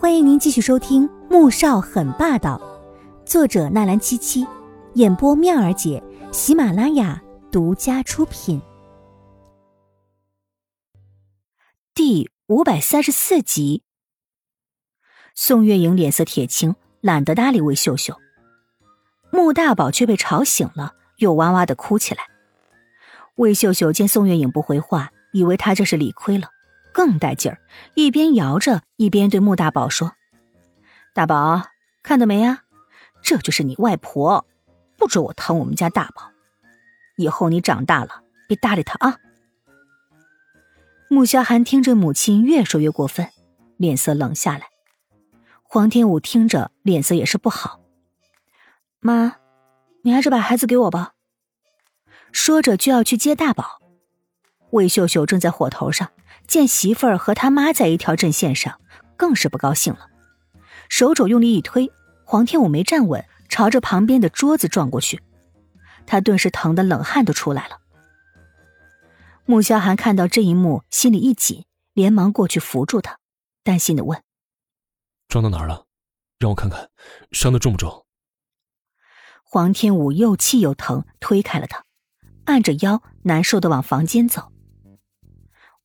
欢迎您继续收听《穆少很霸道》，作者纳兰七七，演播妙儿姐，喜马拉雅独家出品。第五百三十四集，宋月莹脸色铁青，懒得搭理魏秀秀。穆大宝却被吵醒了，又哇哇的哭起来。魏秀秀见宋月影不回话，以为他这是理亏了。更带劲儿，一边摇着，一边对穆大宝说：“大宝，看到没呀？这就是你外婆，不准我疼我们家大宝。以后你长大了，别搭理他啊。”穆萧寒听着母亲越说越过分，脸色冷下来。黄天武听着，脸色也是不好。妈，你还是把孩子给我吧。说着就要去接大宝。魏秀秀正在火头上。见媳妇儿和他妈在一条阵线上，更是不高兴了，手肘用力一推，黄天武没站稳，朝着旁边的桌子撞过去，他顿时疼得冷汗都出来了。穆萧寒看到这一幕，心里一紧，连忙过去扶住他，担心的问：“撞到哪儿了？让我看看，伤的重不重？”黄天武又气又疼，推开了他，按着腰，难受的往房间走。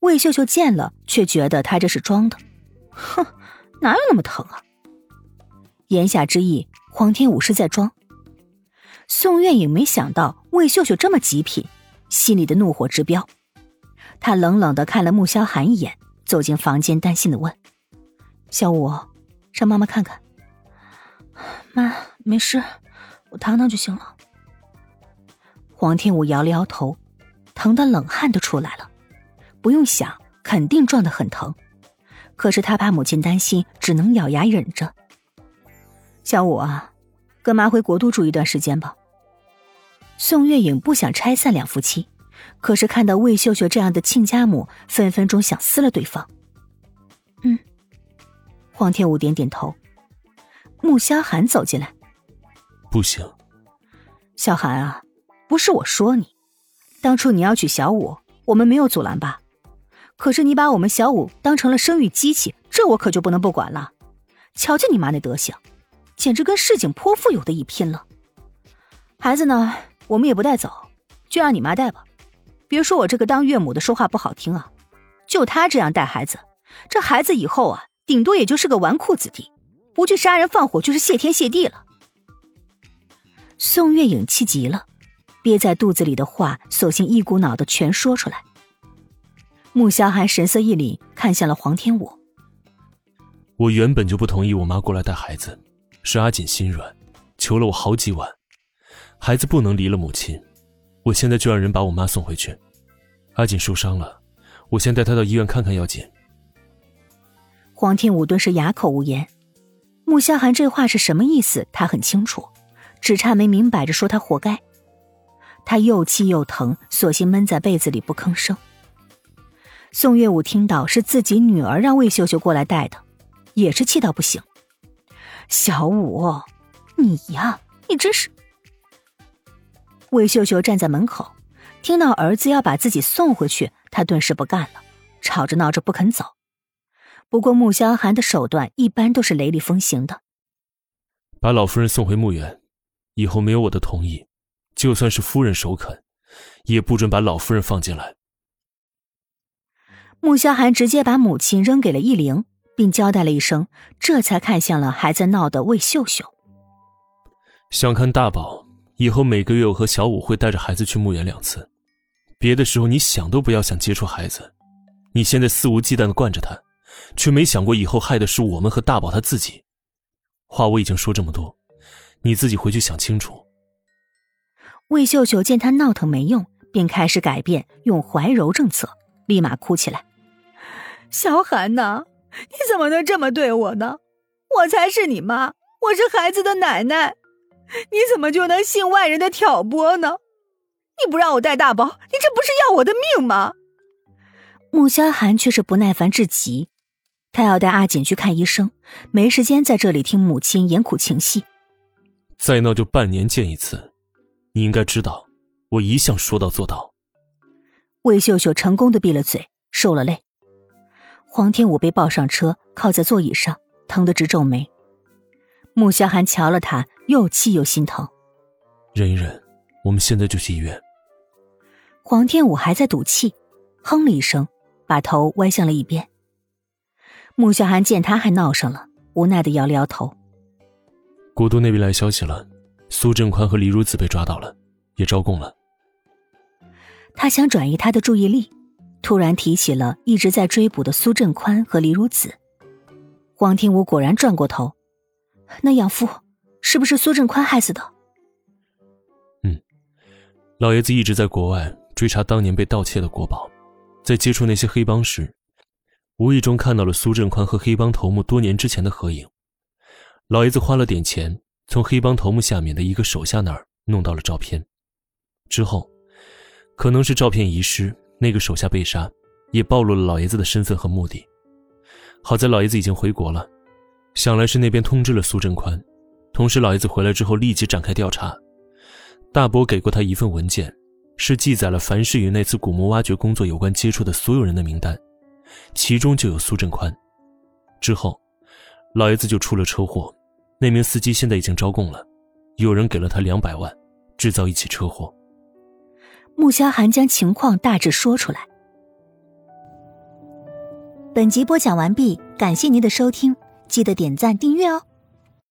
魏秀秀见了，却觉得他这是装的，哼，哪有那么疼啊？言下之意，黄天武是在装。宋月影没想到魏秀秀这么极品，心里的怒火直飙。他冷冷的看了穆萧寒一眼，走进房间，担心的问：“小五，让妈妈看看。”妈，没事，我躺躺就行了。黄天武摇了摇头，疼的冷汗都出来了。不用想，肯定撞得很疼，可是他怕母亲担心，只能咬牙忍着。小五啊，跟妈回国都住一段时间吧。宋月影不想拆散两夫妻，可是看到魏秀秀这样的亲家母，分分钟想撕了对方。嗯，黄天武点点头。穆萧寒走进来，不行，小寒啊，不是我说你，当初你要娶小五，我们没有阻拦吧？可是你把我们小五当成了生育机器，这我可就不能不管了。瞧瞧你妈那德行，简直跟市井泼妇有的一拼了。孩子呢，我们也不带走，就让你妈带吧。别说我这个当岳母的说话不好听啊，就她这样带孩子，这孩子以后啊，顶多也就是个纨绔子弟，不去杀人放火就是谢天谢地了。宋月影气急了，憋在肚子里的话，索性一股脑的全说出来。穆萧寒神色一凛，看向了黄天武。我原本就不同意我妈过来带孩子，是阿锦心软，求了我好几晚，孩子不能离了母亲。我现在就让人把我妈送回去。阿锦受伤了，我先带她到医院看看要紧。黄天武顿时哑口无言。穆萧寒这话是什么意思？他很清楚，只差没明摆着说他活该。他又气又疼，索性闷在被子里不吭声。宋月武听到是自己女儿让魏秀秀过来带的，也是气到不行。小五，你呀，你真是……魏秀秀站在门口，听到儿子要把自己送回去，她顿时不干了，吵着闹着不肯走。不过穆萧寒的手段一般都是雷厉风行的，把老夫人送回墓园，以后没有我的同意，就算是夫人首肯，也不准把老夫人放进来。穆萧寒直接把母亲扔给了易灵，并交代了一声，这才看向了还在闹的魏秀秀。想看大宝，以后每个月我和小五会带着孩子去墓园两次，别的时候你想都不要想接触孩子。你现在肆无忌惮的惯着他，却没想过以后害的是我们和大宝他自己。话我已经说这么多，你自己回去想清楚。魏秀秀见他闹腾没用，便开始改变用怀柔政策，立马哭起来。萧寒呐，你怎么能这么对我呢？我才是你妈，我是孩子的奶奶，你怎么就能信外人的挑拨呢？你不让我带大宝，你这不是要我的命吗？穆萧寒却是不耐烦至极，他要带阿锦去看医生，没时间在这里听母亲演苦情戏。再闹就半年见一次，你应该知道，我一向说到做到。魏秀秀成功的闭了嘴，受了累。黄天武被抱上车，靠在座椅上，疼得直皱眉。穆萧寒瞧了他，又气又心疼。忍一忍，我们现在就去医院。黄天武还在赌气，哼了一声，把头歪向了一边。穆萧寒见他还闹上了，无奈的摇了摇头。国都那边来消息了，苏振宽和李如子被抓到了，也招供了。他想转移他的注意力，突然提起了一直在追捕的苏振宽和李如子。黄天武果然转过头，那养父是不是苏振宽害死的？嗯，老爷子一直在国外追查当年被盗窃的国宝，在接触那些黑帮时，无意中看到了苏振宽和黑帮头目多年之前的合影。老爷子花了点钱，从黑帮头目下面的一个手下那儿弄到了照片。之后，可能是照片遗失，那个手下被杀，也暴露了老爷子的身份和目的。好在老爷子已经回国了，想来是那边通知了苏振宽。同时，老爷子回来之后立即展开调查。大伯给过他一份文件，是记载了凡是与那次古墓挖掘工作有关接触的所有人的名单，其中就有苏振宽。之后。老爷子就出了车祸，那名司机现在已经招供了，有人给了他两百万，制造一起车祸。穆萧寒将情况大致说出来。本集播讲完毕，感谢您的收听，记得点赞订阅哦。